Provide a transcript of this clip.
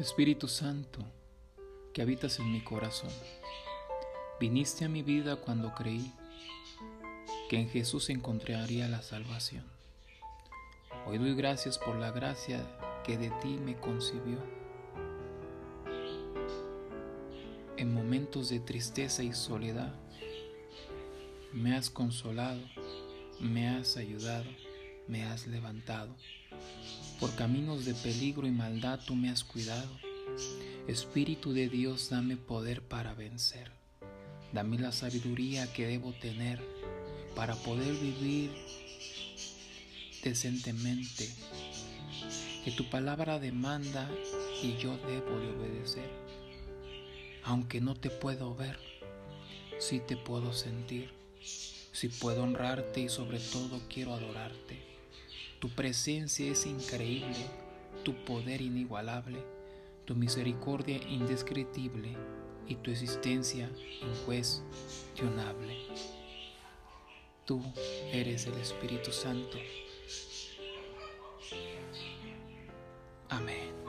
Espíritu Santo, que habitas en mi corazón, viniste a mi vida cuando creí que en Jesús encontraría la salvación. Hoy doy gracias por la gracia que de ti me concibió. En momentos de tristeza y soledad, me has consolado, me has ayudado, me has levantado. Por caminos de peligro y maldad tú me has cuidado. Espíritu de Dios, dame poder para vencer. Dame la sabiduría que debo tener para poder vivir decentemente. Que tu palabra demanda y yo debo de obedecer. Aunque no te puedo ver, sí te puedo sentir. Sí puedo honrarte y sobre todo quiero adorarte. Tu presencia es increíble, tu poder inigualable, tu misericordia indescriptible y tu existencia incuestionable. Tú eres el Espíritu Santo. Amén.